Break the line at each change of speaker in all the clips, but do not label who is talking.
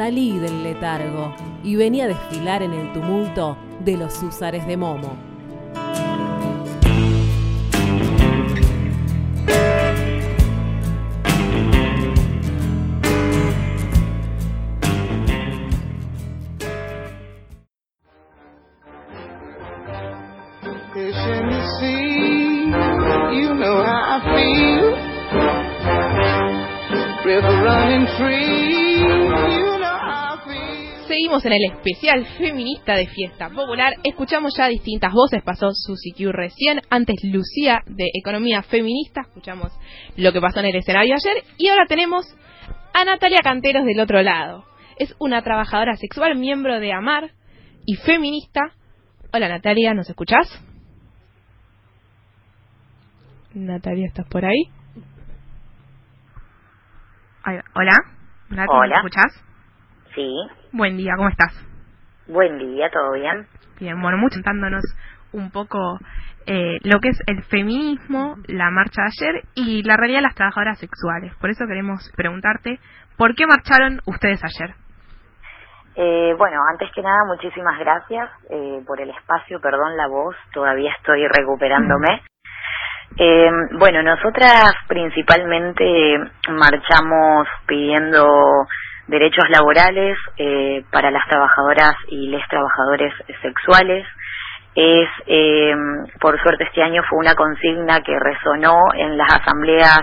salí del letargo y venía a desfilar en el tumulto de los húsares de Momo.
Seguimos en el especial feminista de Fiesta Popular. Escuchamos ya distintas voces. Pasó Susi Q recién. Antes Lucía de Economía Feminista. Escuchamos lo que pasó en el escenario ayer. Y ahora tenemos a Natalia Canteros del otro lado. Es una trabajadora sexual, miembro de AMAR y feminista. Hola Natalia, ¿nos escuchás? Natalia, ¿estás por ahí? Hola. Natalia, ¿me escuchás?
Sí.
Buen día, ¿cómo estás?
Buen día, ¿todo bien?
Bien, bueno, mucho contándonos un poco eh, lo que es el feminismo, la marcha de ayer y la realidad de las trabajadoras sexuales. Por eso queremos preguntarte, ¿por qué marcharon ustedes ayer?
Eh, bueno, antes que nada, muchísimas gracias eh, por el espacio, perdón la voz, todavía estoy recuperándome. Eh, bueno, nosotras principalmente marchamos pidiendo derechos laborales eh, para las trabajadoras y les trabajadores sexuales. Es, eh, por suerte este año fue una consigna que resonó en las asambleas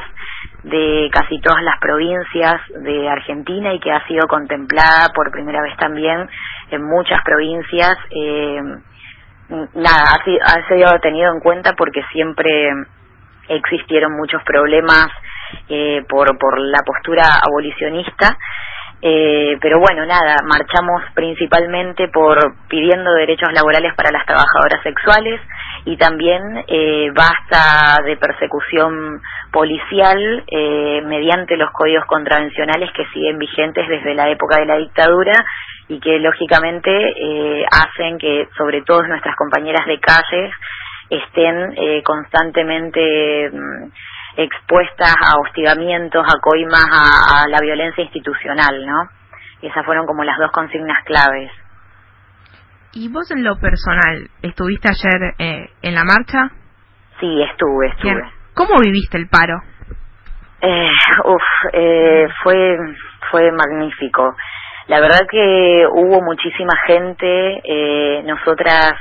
de casi todas las provincias de Argentina y que ha sido contemplada por primera vez también en muchas provincias. Eh, nada, ha, sido tenido en cuenta porque siempre existieron muchos problemas eh, por, por la postura abolicionista. Eh, pero bueno, nada, marchamos principalmente por pidiendo derechos laborales para las trabajadoras sexuales y también eh, basta de persecución policial eh, mediante los códigos contravencionales que siguen vigentes desde la época de la dictadura y que lógicamente eh, hacen que sobre todo nuestras compañeras de calles estén eh, constantemente mm, expuestas a hostigamientos, a coimas, a, la violencia institucional, ¿no? Esas fueron como las dos consignas claves.
¿Y vos en lo personal, estuviste ayer eh, en la marcha?
Sí, estuve, estuve.
¿Cómo viviste el paro?
Eh, uf, eh, fue, fue magnífico. La verdad que hubo muchísima gente, eh, nosotras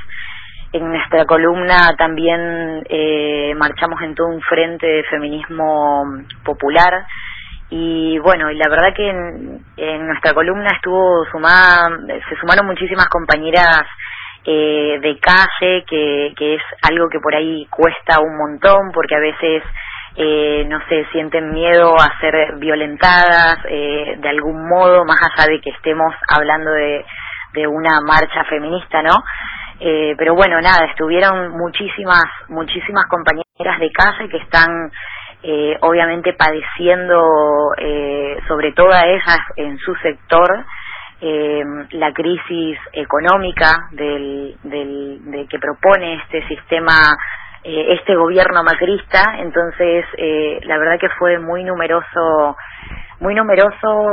en nuestra columna también eh, marchamos en todo un frente de feminismo popular y bueno, y la verdad que en, nuestra columna estuvo sumada, se sumaron muchísimas compañeras eh, de calle, que, es algo que por ahí cuesta un montón porque a veces eh, no sé, sienten miedo a ser violentadas eh, de algún modo, más allá de que estemos hablando de una marcha feminista, ¿no? Eh, pero bueno, nada, estuvieron muchísimas, muchísimas compañeras de casa que están eh, obviamente padeciendo, eh, sobre todo a ellas en su sector, eh, la crisis económica del, del, de que propone este sistema, eh, este gobierno macrista. Entonces, eh, la verdad que fue muy numeroso muy numeroso,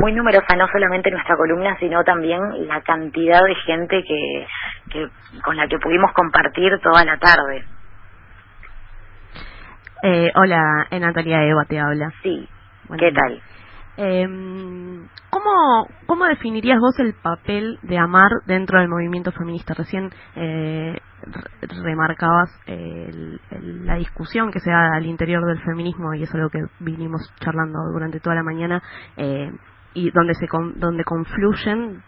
muy numerosa no solamente nuestra columna, sino también la cantidad de gente que, que con la que pudimos compartir toda la tarde.
Eh, hola, en Natalia Eva te habla.
Sí, ¿qué tal?
Eh, ¿cómo, ¿Cómo definirías vos el papel de Amar dentro del movimiento feminista? Recién eh, remarcabas la discusión que se da al interior del feminismo y eso es lo que vinimos charlando durante toda la mañana eh, y donde se donde confluyen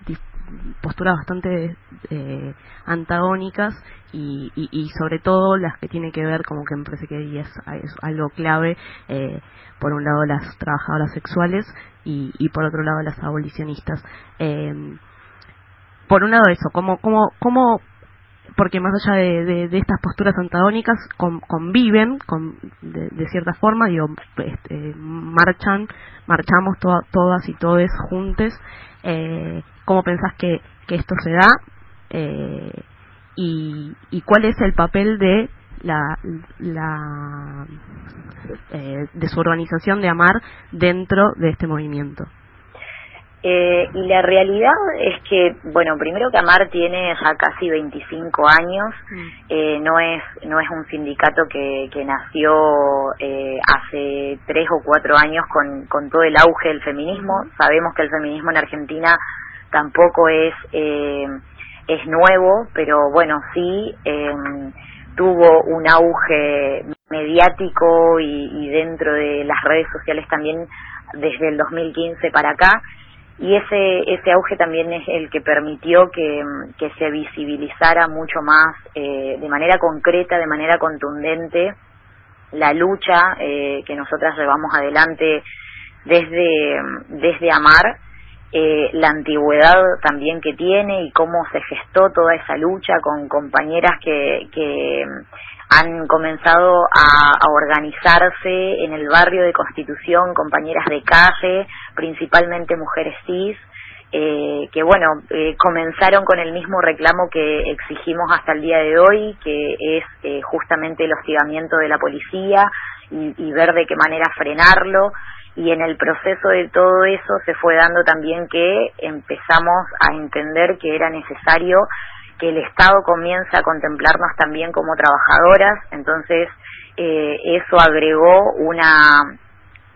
posturas bastante eh, antagónicas y, y, sobre todo las que tienen que ver como que me parece que es, algo clave eh, por un lado las trabajadoras sexuales y, y por otro lado las abolicionistas eh, por un lado eso cómo cómo cómo porque más allá de, de, estas posturas antagónicas conviven con, de, cierta forma, digo, este, marchan, marchamos todas y todos juntos. Eh, ¿Cómo pensás que, que esto se da? Eh, y, y cuál es el papel de la, la eh, de su organización de Amar dentro de este movimiento?
Eh, y la realidad es que, bueno, primero que Amar tiene ya casi 25 años, mm. eh, no es no es un sindicato que, que nació eh, hace tres o cuatro años con, con todo el auge del feminismo. Sabemos que el feminismo en Argentina tampoco es eh, es nuevo, pero bueno, sí em, tuvo un auge mediático y, y dentro de las redes sociales también desde el 2015 para acá. Y ese ese auge también es el que permitió que, que se visibilizara mucho más eh, de manera concreta, de manera contundente la lucha eh, que nosotras llevamos adelante desde desde Amar eh, la antigüedad también que tiene y cómo se gestó toda esa lucha con compañeras que, que han comenzado a, organizarse en el barrio de Constitución, compañeras de calle, principalmente mujeres cis, eh, que bueno, eh, comenzaron con el mismo reclamo que exigimos hasta el día de hoy, que es eh, justamente el hostigamiento de la policía y, y ver de qué manera frenarlo. Y en el proceso de todo eso se fue dando también que empezamos a entender que era necesario que el Estado comienza a contemplarnos también como trabajadoras, entonces eh, eso agregó una,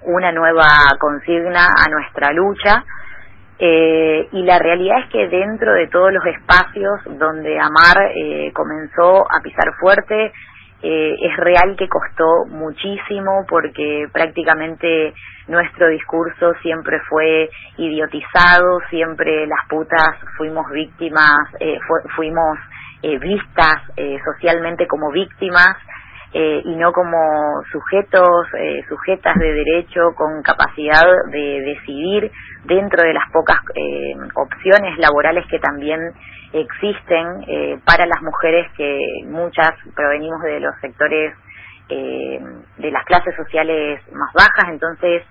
una nueva consigna a nuestra lucha. Eh, y la realidad es que dentro de todos los espacios donde Amar eh, comenzó a pisar fuerte, eh, es real que costó muchísimo porque prácticamente nuestro discurso siempre fue idiotizado, siempre las putas fuimos víctimas, eh, fuimos eh, vistas eh, socialmente como víctimas eh, y no como sujetos, eh, sujetas de derecho con capacidad de decidir dentro de las pocas eh, opciones laborales que también existen eh, para las mujeres que muchas provenimos de los sectores eh, de las clases sociales más bajas, entonces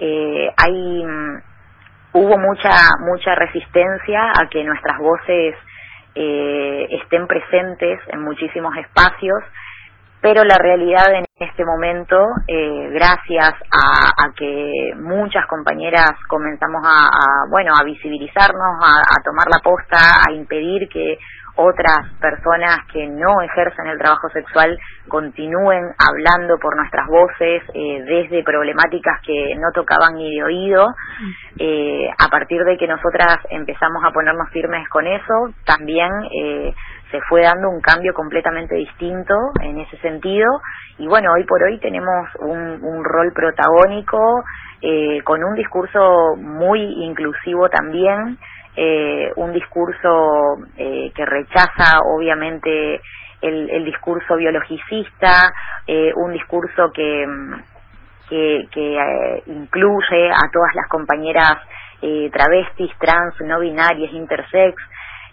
eh, hay mm, hubo mucha mucha resistencia a que nuestras voces estén presentes en muchísimos espacios pero la realidad en este momento, eh, gracias a, a, que muchas compañeras comenzamos a, bueno, a visibilizarnos, a, a, tomar la posta, a impedir que otras personas que no ejercen el trabajo sexual continúen hablando por nuestras voces eh, desde problemáticas que no tocaban ni de oído. Eh, a partir de que nosotras empezamos a ponernos firmes con eso, también eh, se fue dando un cambio completamente distinto en ese sentido. Y bueno, hoy por hoy tenemos un, rol protagónico eh, con un discurso muy inclusivo también, eh, un discurso eh, que rechaza obviamente el, el discurso biologicista, eh, un discurso que, que, que incluye a todas las compañeras eh, travestis, trans, no binarias, intersex,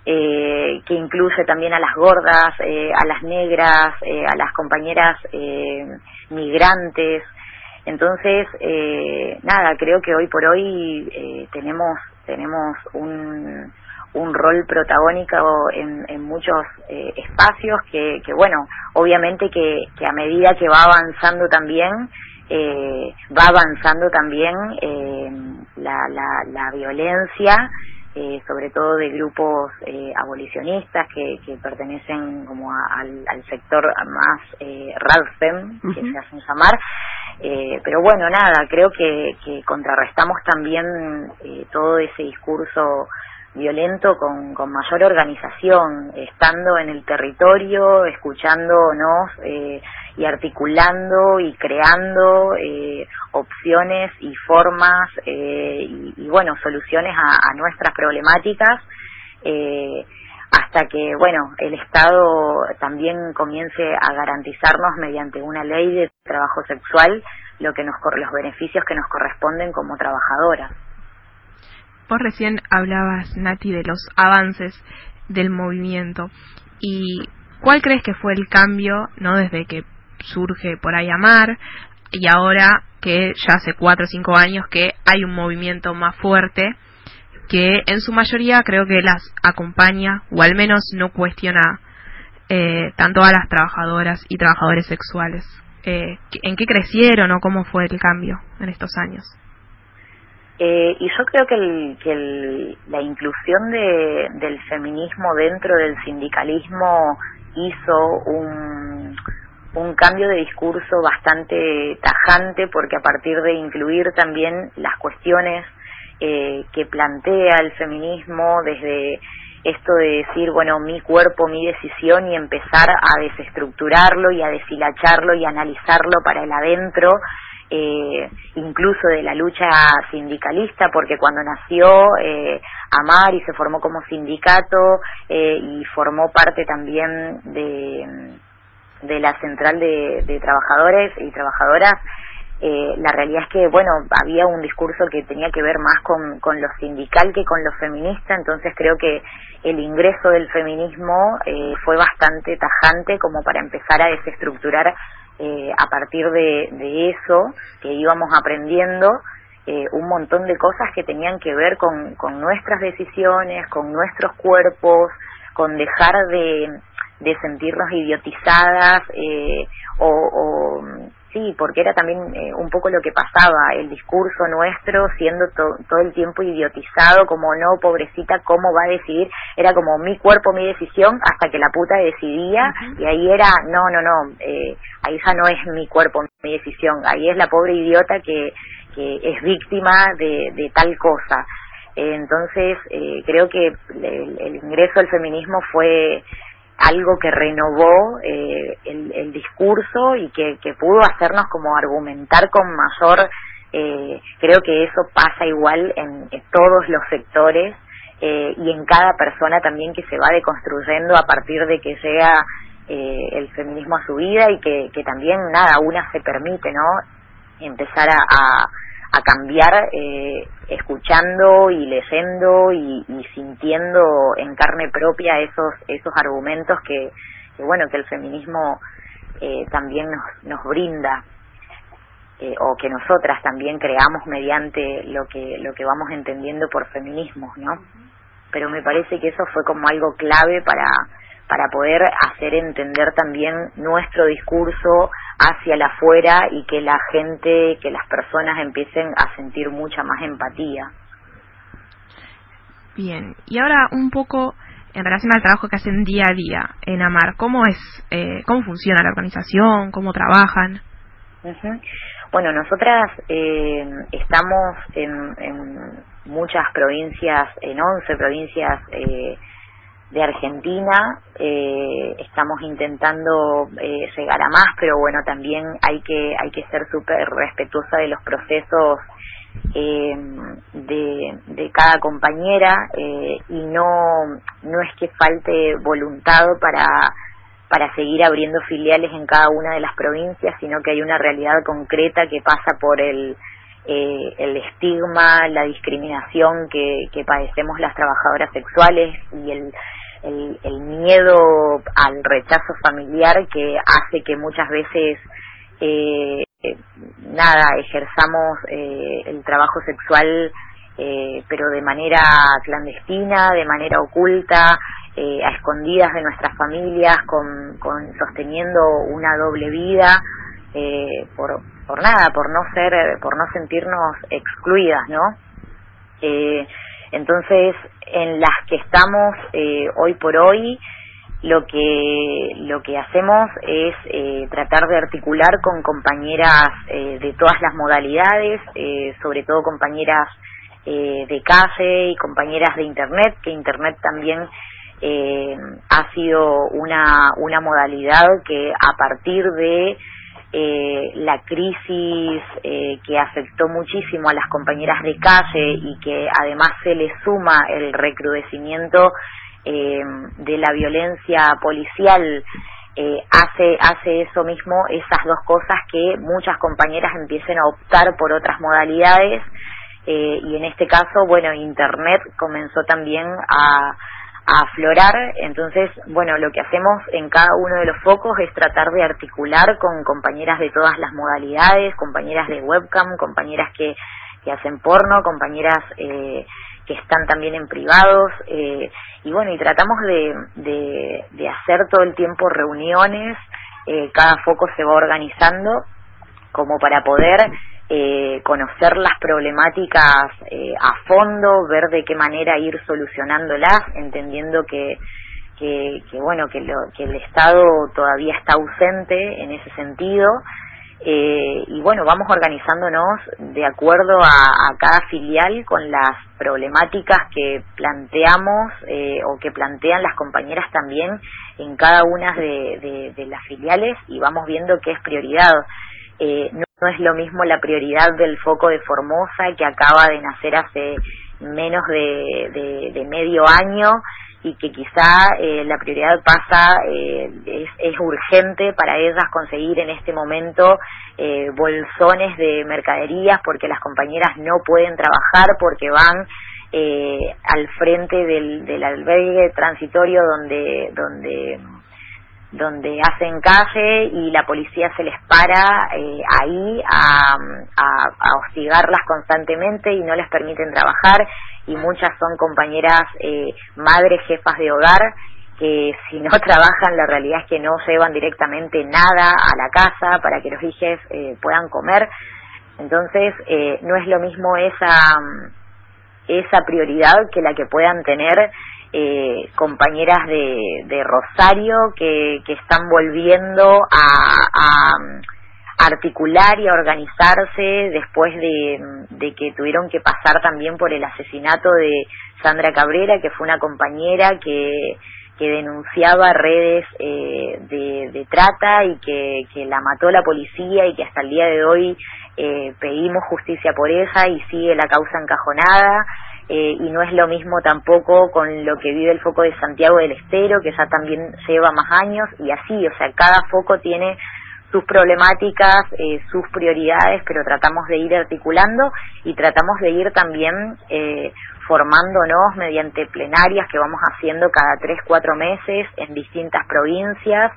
eh, que incluye también a las gordas, eh, a las negras, eh, a las compañeras eh, migrantes. Entonces, eh, nada, creo que hoy por hoy tenemos tenemos un, un rol protagónico en, en muchos espacios que, que, bueno, obviamente que, que a medida que va avanzando también, va avanzando también la, la, la violencia eh, sobre todo de grupos eh, abolicionistas que, que pertenecen como a, al, al, sector más eh, RADFEM, uh -huh. que se hacen llamar. Eh, pero bueno, nada, creo que, que contrarrestamos también eh, todo ese discurso violento con, con mayor organización, estando en el territorio, escuchándonos eh, y articulando y creando eh, opciones y formas eh, y, y, bueno, soluciones a, nuestras problemáticas. Eh, hasta que, bueno, el Estado también comience a garantizarnos mediante una ley de trabajo sexual lo que nos los beneficios que nos corresponden como trabajadoras.
Vos recién hablabas, Nati, de los avances del movimiento. ¿Y cuál crees que fue el cambio, no desde que surge por ahí Amar y ahora que ya hace cuatro o cinco años que hay un movimiento más fuerte que en su mayoría creo que las acompaña o al menos no cuestiona eh, tanto a las trabajadoras y trabajadores sexuales. Eh, ¿En qué crecieron o cómo fue el cambio en estos años?
Eh, y yo creo que, el, que la inclusión de, del feminismo dentro del sindicalismo hizo un, un cambio de discurso bastante tajante porque a partir de incluir también las cuestiones eh, que plantea el feminismo desde esto de decir, bueno, mi cuerpo, mi decisión y empezar a desestructurarlo y a deshilacharlo y analizarlo para el adentro, eh, incluso de la lucha sindicalista, porque cuando nació eh, Amar y se formó como sindicato eh, y formó parte también de, de la central de, trabajadores y trabajadoras, eh, la realidad es que, bueno, había un discurso que tenía que ver más con, con lo sindical que con lo feminista, entonces creo que el ingreso del feminismo eh, fue bastante tajante como para empezar a desestructurar eh, a partir de, de, eso que íbamos aprendiendo eh, un montón de cosas que tenían que ver con, con nuestras decisiones, con nuestros cuerpos, con dejar de, de sentirnos idiotizadas eh, o, o Sí, porque era también eh, un poco lo que pasaba, el discurso nuestro siendo todo el tiempo idiotizado, como no, pobrecita, ¿cómo va a decidir? Era como mi cuerpo, mi decisión, hasta que la puta decidía, y ahí era, no, no, no, eh, ahí ya no es mi cuerpo, mi decisión, ahí es la pobre idiota que, que es víctima de, de tal cosa. entonces, eh, creo que el ingreso al feminismo fue algo que renovó eh, el, discurso y que, pudo hacernos como argumentar con mayor, eh, creo que eso pasa igual en, todos los sectores eh, y en cada persona también que se va deconstruyendo a partir de que llega el feminismo a su vida y que, que también nada, una se permite, ¿no? Empezar a a cambiar eh, escuchando y leyendo y, sintiendo en carne propia esos esos argumentos que, bueno que el feminismo eh, también nos, nos brinda eh, o que nosotras también creamos mediante lo que lo que vamos entendiendo por feminismo no pero me parece que eso fue como algo clave para para poder hacer entender también nuestro discurso hacia la afuera y que la gente, que las personas empiecen a sentir mucha más empatía.
Bien, y ahora un poco en relación al trabajo que hacen día a día en Amar, ¿cómo es, eh, cómo funciona la organización, cómo trabajan?
Bueno, nosotras eh, estamos en, en, muchas provincias, en 11 provincias eh, de Argentina. Eh, estamos intentando eh, llegar a más, pero bueno, también hay que hay que ser súper respetuosa de los procesos eh, de, de cada compañera eh, y no no es que falte voluntad para para seguir abriendo filiales en cada una de las provincias, sino que hay una realidad concreta que pasa por el eh, el estigma, la discriminación que, que padecemos las trabajadoras sexuales y el el, el miedo al rechazo familiar que hace que muchas veces eh, nada ejerzamos eh, el trabajo sexual eh, pero de manera clandestina de manera oculta eh, a escondidas de nuestras familias con, con sosteniendo una doble vida eh, por por nada por no ser por no sentirnos excluidas no eh, entonces, en las que estamos eh, hoy por hoy, lo que lo que hacemos es eh, tratar de articular con compañeras eh, de todas las modalidades, eh, sobre todo compañeras eh, de calle y compañeras de internet, que internet también eh, ha sido una una modalidad que a partir de eh, la crisis eh, que afectó muchísimo a las compañeras de calle y que además se le suma el recrudecimiento eh, de la violencia policial eh, hace hace eso mismo esas dos cosas que muchas compañeras empiecen a optar por otras modalidades eh, y en este caso bueno internet comenzó también a a aflorar. Entonces, bueno, lo que hacemos en cada uno de los focos es tratar de articular con compañeras de todas las modalidades, compañeras de webcam, compañeras que, que hacen porno, compañeras eh, que están también en privados. Eh, y bueno, y tratamos de, de, de hacer todo el tiempo reuniones, eh, cada foco se va organizando como para poder eh, conocer las problemáticas eh, a fondo, ver de qué manera ir solucionándolas, entendiendo que, que, bueno, que, lo, que el Estado todavía está ausente en ese sentido. Eh, y bueno, vamos organizándonos de acuerdo a, cada filial con las problemáticas que planteamos eh, o que plantean las compañeras también en cada una de, de las filiales y vamos viendo qué es prioridad. Eh, no, es lo mismo la prioridad del foco de Formosa que acaba de nacer hace menos de, de, medio año y que quizá eh, la prioridad pasa, eh, es, es, urgente para ellas conseguir en este momento eh, bolsones de mercaderías porque las compañeras no pueden trabajar porque van eh, al frente del, del albergue transitorio donde, donde donde hacen calle y la policía se les para eh, ahí a, a, hostigarlas constantemente y no les permiten trabajar. Y muchas son compañeras eh, madres, jefas de hogar que si no trabajan la realidad es que no llevan directamente nada a la casa para que los hijos eh, puedan comer. Entonces eh, no es lo mismo esa esa prioridad que la que puedan tener eh, compañeras de, de Rosario que, que están volviendo a, a articular y a organizarse después de, de, que tuvieron que pasar también por el asesinato de Sandra Cabrera, que fue una compañera que, que denunciaba redes eh, de, de, trata y que, que la mató la policía y que hasta el día de hoy eh, pedimos justicia por ella y sigue la causa encajonada. Eh, y no es lo mismo tampoco con lo que vive el foco de Santiago del Estero, que ya también lleva más años, y así, o sea, cada foco tiene sus problemáticas, eh, sus prioridades, pero tratamos de ir articulando y tratamos de ir también eh, formándonos mediante plenarias que vamos haciendo cada tres, cuatro meses en distintas provincias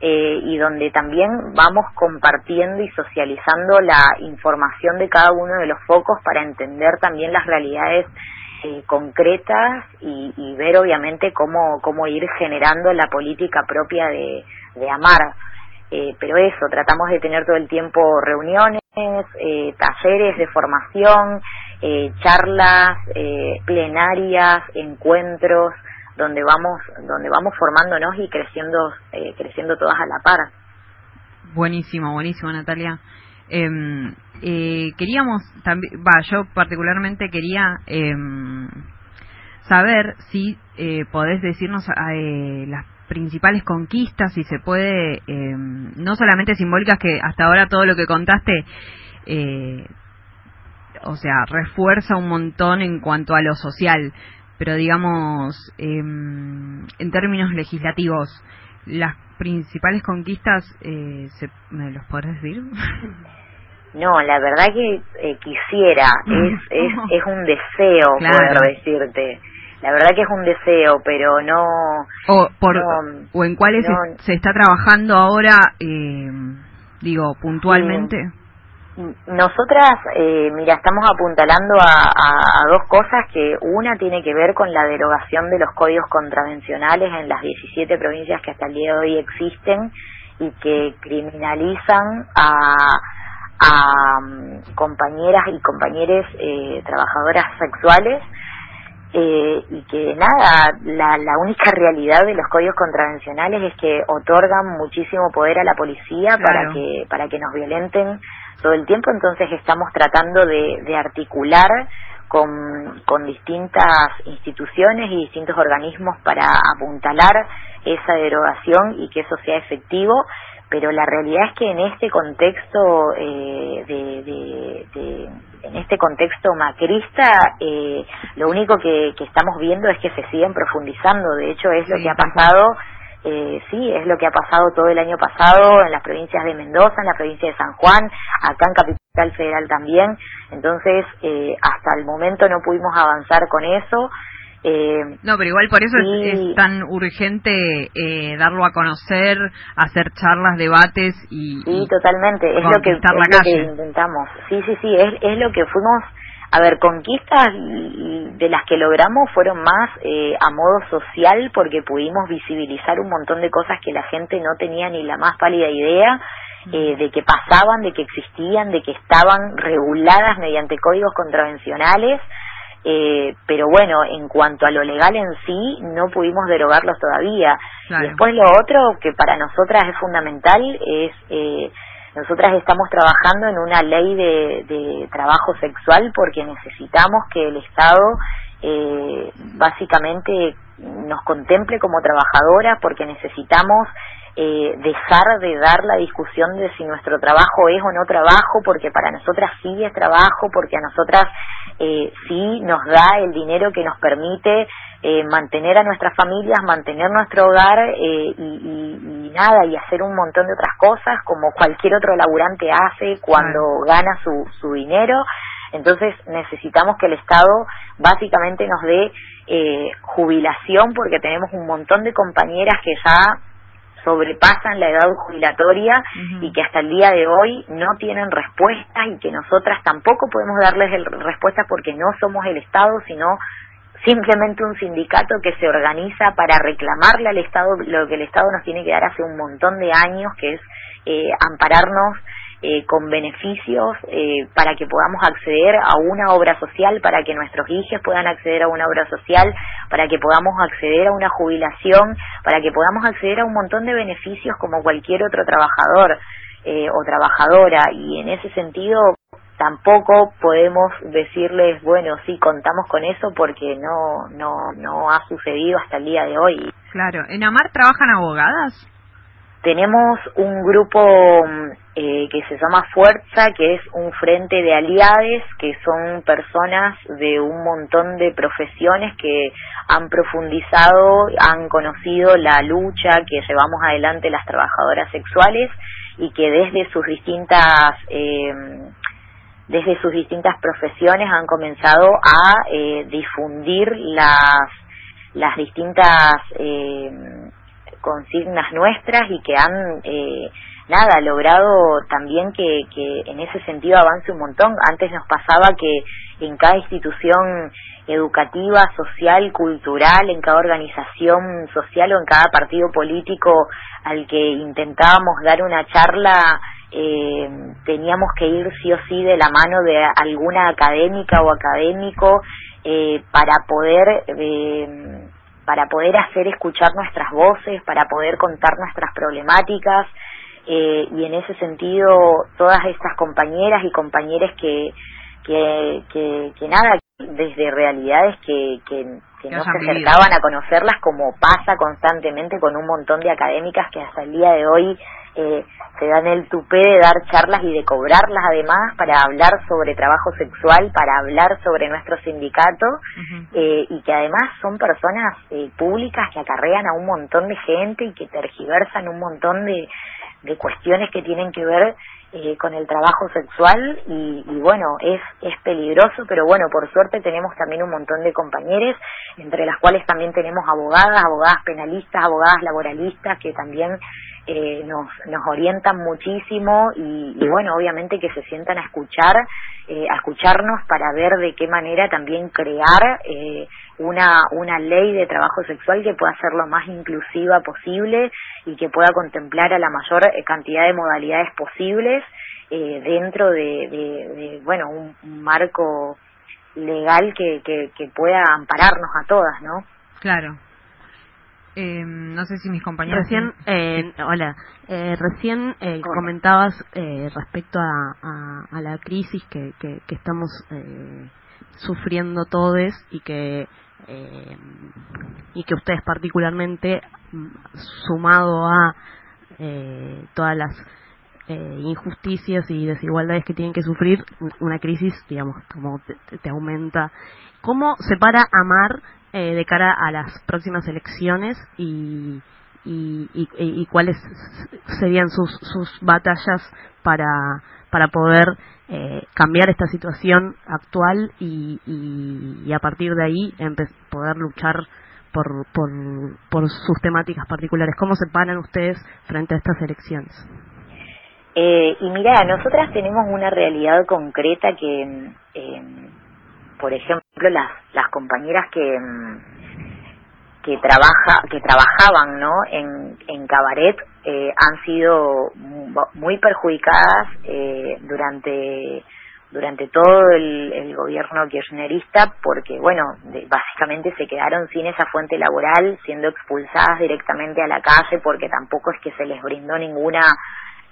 eh, y donde también vamos compartiendo y socializando la información de cada uno de los focos para entender también las realidades eh, concretas y, y, ver obviamente cómo, cómo ir generando la política propia de, amar. Eh, pero eso, tratamos de tener todo el tiempo reuniones, eh, talleres de formación, eh, charlas, eh, plenarias, encuentros, donde vamos, donde vamos formándonos y creciendo, eh, creciendo todas a la par.
Buenísimo, buenísimo, Natalia. Em, eh, queríamos también, va, yo particularmente quería eh, saber si eh, podés decirnos eh, las principales conquistas, si se puede, eh, no solamente simbólicas, que hasta ahora todo lo que contaste, eh, o sea, refuerza un montón en cuanto a lo social, pero digamos, eh, en términos legislativos, las principales conquistas, eh, se, ¿me los podés decir?
No, la verdad que eh, quisiera, es, es, es un deseo poder decirte. La verdad que es un deseo, pero no...
O, por, o en cuáles se, está trabajando ahora, eh, digo, puntualmente.
Nosotras, eh, mira, estamos apuntalando a, a, dos cosas que una tiene que ver con la derogación de los códigos contravencionales en las 17 provincias que hasta el día de hoy existen y que criminalizan a a um, compañeras y compañeros eh, trabajadoras sexuales. Eh, y que nada, la, la única realidad de los códigos contravencionales es que otorgan muchísimo poder a la policía para que para que nos violenten todo el tiempo, entonces estamos tratando de, de articular con, con distintas instituciones y distintos organismos para apuntalar esa derogación y que eso sea efectivo pero la realidad es que en este contexto eh, de, de, de, en este contexto macrista eh, lo único que, que, estamos viendo es que se siguen profundizando. De hecho es lo que ha pasado eh, sí es lo que ha pasado todo el año pasado en las provincias de Mendoza en la provincia de San Juan acá en capital federal también entonces eh, hasta el momento no pudimos avanzar con eso
eh, no, pero igual por eso es, tan urgente eh, darlo a conocer, hacer charlas, debates y.
Sí, totalmente. Es, lo que, intentamos. Sí, sí, sí. Es, es lo que fuimos. A ver, conquistas de las que logramos fueron más eh, a modo social porque pudimos visibilizar un montón de cosas que la gente no tenía ni la más pálida idea eh, de que pasaban, de que existían, de que estaban reguladas mediante códigos contravencionales, eh, pero bueno, en cuanto a lo legal en sí, no pudimos derogarlos todavía. Después lo otro que para nosotras es fundamental es, eh, nosotras estamos trabajando en una ley de, de trabajo sexual porque necesitamos que el Estado eh, básicamente nos contemple como trabajadoras porque necesitamos eh, dejar de dar la discusión de si nuestro trabajo es o no trabajo, porque para nosotras sí es trabajo, porque a nosotras eh, sí nos da el dinero que nos permite eh, mantener a nuestras familias, mantener nuestro hogar eh, y, y, nada, y hacer un montón de otras cosas como cualquier otro laburante hace cuando gana su, su dinero. Entonces necesitamos que el Estado básicamente nos dé eh, jubilación porque tenemos un montón de compañeras que ya sobrepasan la edad jubilatoria y que hasta el día de hoy no tienen respuesta y que nosotras tampoco podemos darles el, respuesta porque no somos el Estado, sino simplemente un sindicato que se organiza para reclamarle al Estado lo que el Estado nos tiene que dar hace un montón de años, que es eh, ampararnos eh, con beneficios eh, para que podamos acceder a una obra social, para que nuestros hijos puedan acceder a una obra social, para que podamos acceder a una jubilación, para que podamos acceder a un montón de beneficios como cualquier otro trabajador eh, o trabajadora. Y en ese sentido tampoco podemos decirles, bueno, sí, contamos con eso porque no, no, no ha sucedido hasta el día de hoy.
Claro, ¿en Amar trabajan abogadas?
Tenemos un grupo eh, que se llama Fuerza, que es un frente de aliades, que son personas de un montón de profesiones que han profundizado, han conocido la lucha que llevamos adelante las trabajadoras sexuales y que desde sus distintas eh, desde sus distintas profesiones han comenzado a eh, difundir las las distintas eh, consignas nuestras y que han eh, nada logrado también que, que en ese sentido avance un montón. Antes nos pasaba que en cada institución educativa, social, cultural, en cada organización social o en cada partido político al que intentábamos dar una charla eh, teníamos que ir sí o sí de la mano de alguna académica o académico eh, para poder eh, para poder hacer escuchar nuestras voces, para poder contar nuestras problemáticas eh, y en ese sentido todas estas compañeras y compañeros que, que, que, que nada, desde realidades que, que, que no se acercaban a conocerlas como pasa constantemente con un montón de académicas que hasta el día de hoy eh, se dan el tupé de dar charlas y de cobrarlas además para hablar sobre trabajo sexual, para hablar sobre nuestro sindicato eh, y que además son personas eh, públicas que acarrean a un montón de gente y que tergiversan un montón de, de cuestiones que tienen que ver eh, con el trabajo sexual. Y, y, bueno, es, es peligroso, pero bueno, por suerte tenemos también un montón de compañeros, entre las cuales también tenemos abogadas, abogadas penalistas, abogadas laboralistas que también eh, nos, nos orientan muchísimo y, y, bueno, obviamente que se sientan a escuchar, eh, a escucharnos para ver de qué manera también crear eh, una, una ley de trabajo sexual que pueda ser lo más inclusiva posible y que pueda contemplar a la mayor eh, cantidad de modalidades posibles eh, dentro de, bueno, un, un marco legal que, que, que pueda ampararnos a todas, ¿no?
Claro, eh, no sé si mis compañeros.
Recién, eh, hola, eh, recién eh, comentabas eh, respecto a, a, a, la crisis que, que, que estamos eh, sufriendo todos y que eh, y que ustedes particularmente sumado a eh, todas las eh, injusticias y desigualdades que tienen que sufrir una crisis digamos como te, te aumenta. Cómo se para amar eh, de cara a las próximas elecciones y, y, y, cuáles serían sus, sus batallas para, para poder eh, cambiar esta situación actual y, y, y a partir de ahí poder luchar por, por, por sus temáticas particulares. ¿Cómo se paran ustedes frente a estas elecciones?
Eh, y mira, nosotras tenemos una realidad concreta que eh, por ejemplo, las, compañeras que, que trabaja que trabajaban no en, en cabaret eh, han sido muy perjudicadas eh, durante durante todo el, gobierno kirchnerista porque, bueno, básicamente se quedaron sin esa fuente laboral, siendo expulsadas directamente a la calle porque tampoco es que se les brindó ninguna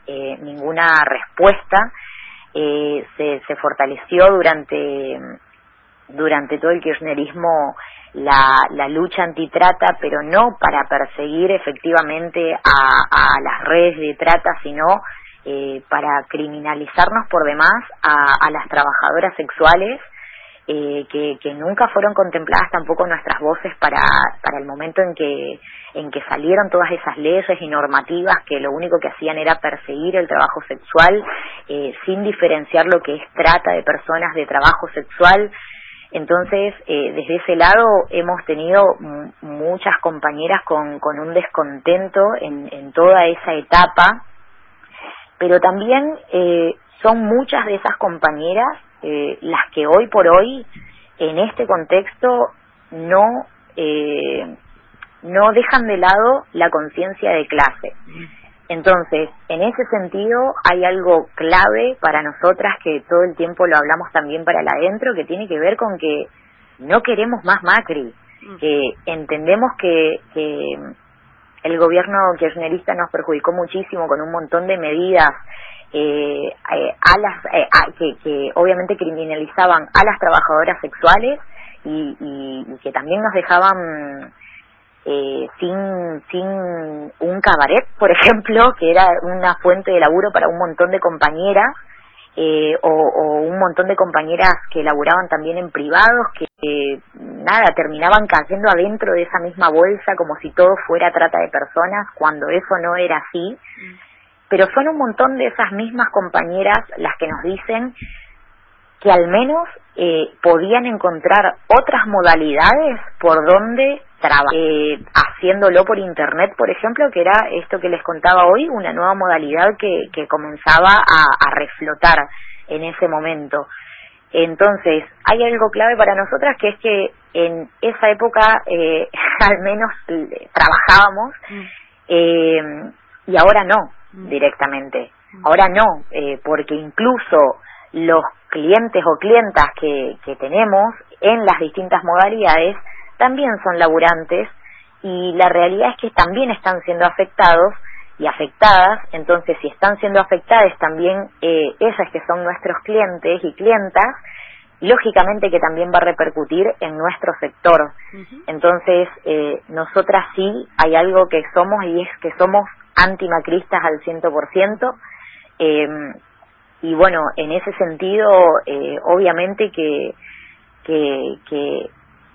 eh, ninguna respuesta. Eh, se, se fortaleció durante durante todo el kirchnerismo la, la lucha antitrata, pero no para perseguir efectivamente a, las redes de trata, sino eh, para criminalizarnos por demás a, las trabajadoras sexuales eh, que, que, nunca fueron contempladas tampoco nuestras voces para, para el momento en que, en que salieron todas esas leyes y normativas que lo único que hacían era perseguir el trabajo sexual eh, sin diferenciar lo que es trata de personas de trabajo sexual. Entonces, eh, desde ese lado hemos tenido muchas compañeras con, con un descontento en, en toda esa etapa pero también eh, son muchas de esas compañeras eh, las que hoy por hoy en este contexto no eh, no dejan de lado la conciencia de clase. Entonces, en ese sentido, hay algo clave para nosotras que todo el tiempo lo hablamos también para el adentro, que tiene que ver con que no queremos más Macri, mm. que entendemos que, que el gobierno kirchnerista nos perjudicó muchísimo con un montón de medidas eh, eh a las eh, que, que, obviamente criminalizaban a las trabajadoras sexuales y, y, que también nos dejaban eh, sin sin un cabaret por ejemplo que era una fuente de laburo para un montón de compañeras eh, o, o, un montón de compañeras que laburaban también en privados que, nada terminaban cayendo adentro de esa misma bolsa como si todo fuera trata de personas cuando eso no era así. Pero son un montón de esas mismas compañeras las que nos dicen que al menos eh, podían encontrar otras modalidades por donde trabajar, eh, haciéndolo por internet, por ejemplo, que era esto que les contaba hoy, una nueva modalidad que, que comenzaba a, a reflotar en ese momento. Entonces, hay algo clave para nosotras que es que en esa época eh, al menos trabajábamos mm. eh, y ahora no mm. directamente. Ahora no, eh, porque incluso los clientes o clientas que, que tenemos en las distintas modalidades también son laburantes y la realidad es que también están siendo afectados y afectadas, entonces si están siendo afectadas también eh, esas que son nuestros clientes y clientas, lógicamente que también va a repercutir en nuestro sector. Entonces, eh, nosotras sí hay algo que somos y es que somos antimacristas al ciento por ciento. Em, y bueno, en ese sentido, eh, obviamente que, que, que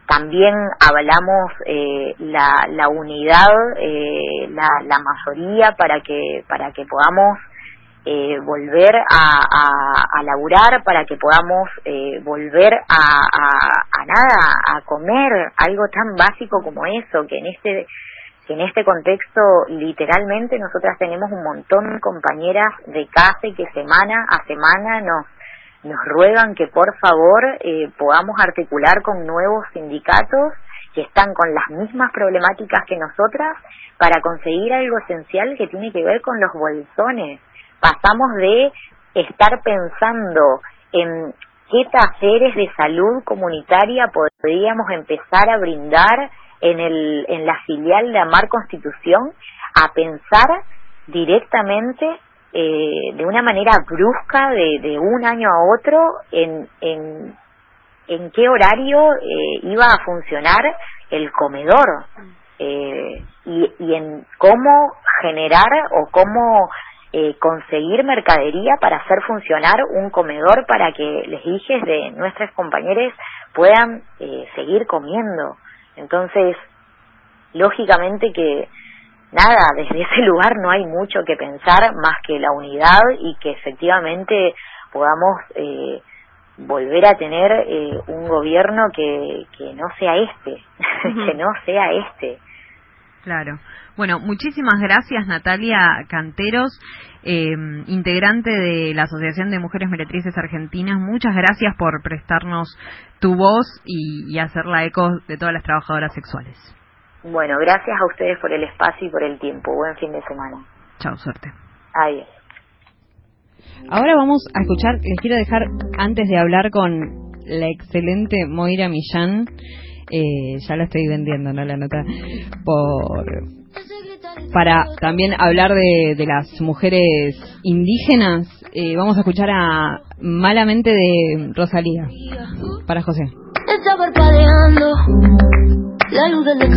también avalamos eh, la, la unidad, eh, la, la mayoría para que, para que podamos eh, volver a, a, laburar, para que podamos eh, volver a, a, a nada, a comer algo tan básico como eso, que en este en este contexto literalmente nosotras tenemos un montón de compañeras de casa que semana a semana nos nos ruegan que por favor eh, podamos articular con nuevos sindicatos que están con las mismas problemáticas que nosotras para conseguir algo esencial que tiene que ver con los bolsones. Pasamos de estar pensando en qué talleres de salud comunitaria podríamos empezar a brindar en, el, en la filial de Amar Constitución a pensar directamente eh, de una manera brusca de, un año a otro en, en, qué horario eh, iba a funcionar el comedor eh, y, en cómo generar o cómo eh, conseguir mercadería para hacer funcionar un comedor para que les hijes de nuestros compañeros puedan eh, seguir comiendo. Entonces, lógicamente que nada, desde ese lugar no hay mucho que pensar más que la unidad y que efectivamente podamos eh, volver a tener eh, un gobierno que, que no sea este, que no sea este.
Claro. Bueno, muchísimas gracias Natalia Canteros, eh, integrante de la Asociación de Mujeres Meretrices Argentinas. Muchas gracias por prestarnos tu voz y, y hacerla eco de todas las trabajadoras sexuales.
Bueno, gracias a ustedes por el espacio y por el tiempo. Buen fin de semana.
Chao, suerte.
Adiós.
Ahora vamos a escuchar, les quiero dejar, antes de hablar con la excelente Moira Millán, eh, ya la estoy vendiendo, ¿no? La nota por para también hablar de, de las mujeres indígenas, eh, vamos a escuchar a Malamente de Rosalía para José.
Está parpadeando la luz del.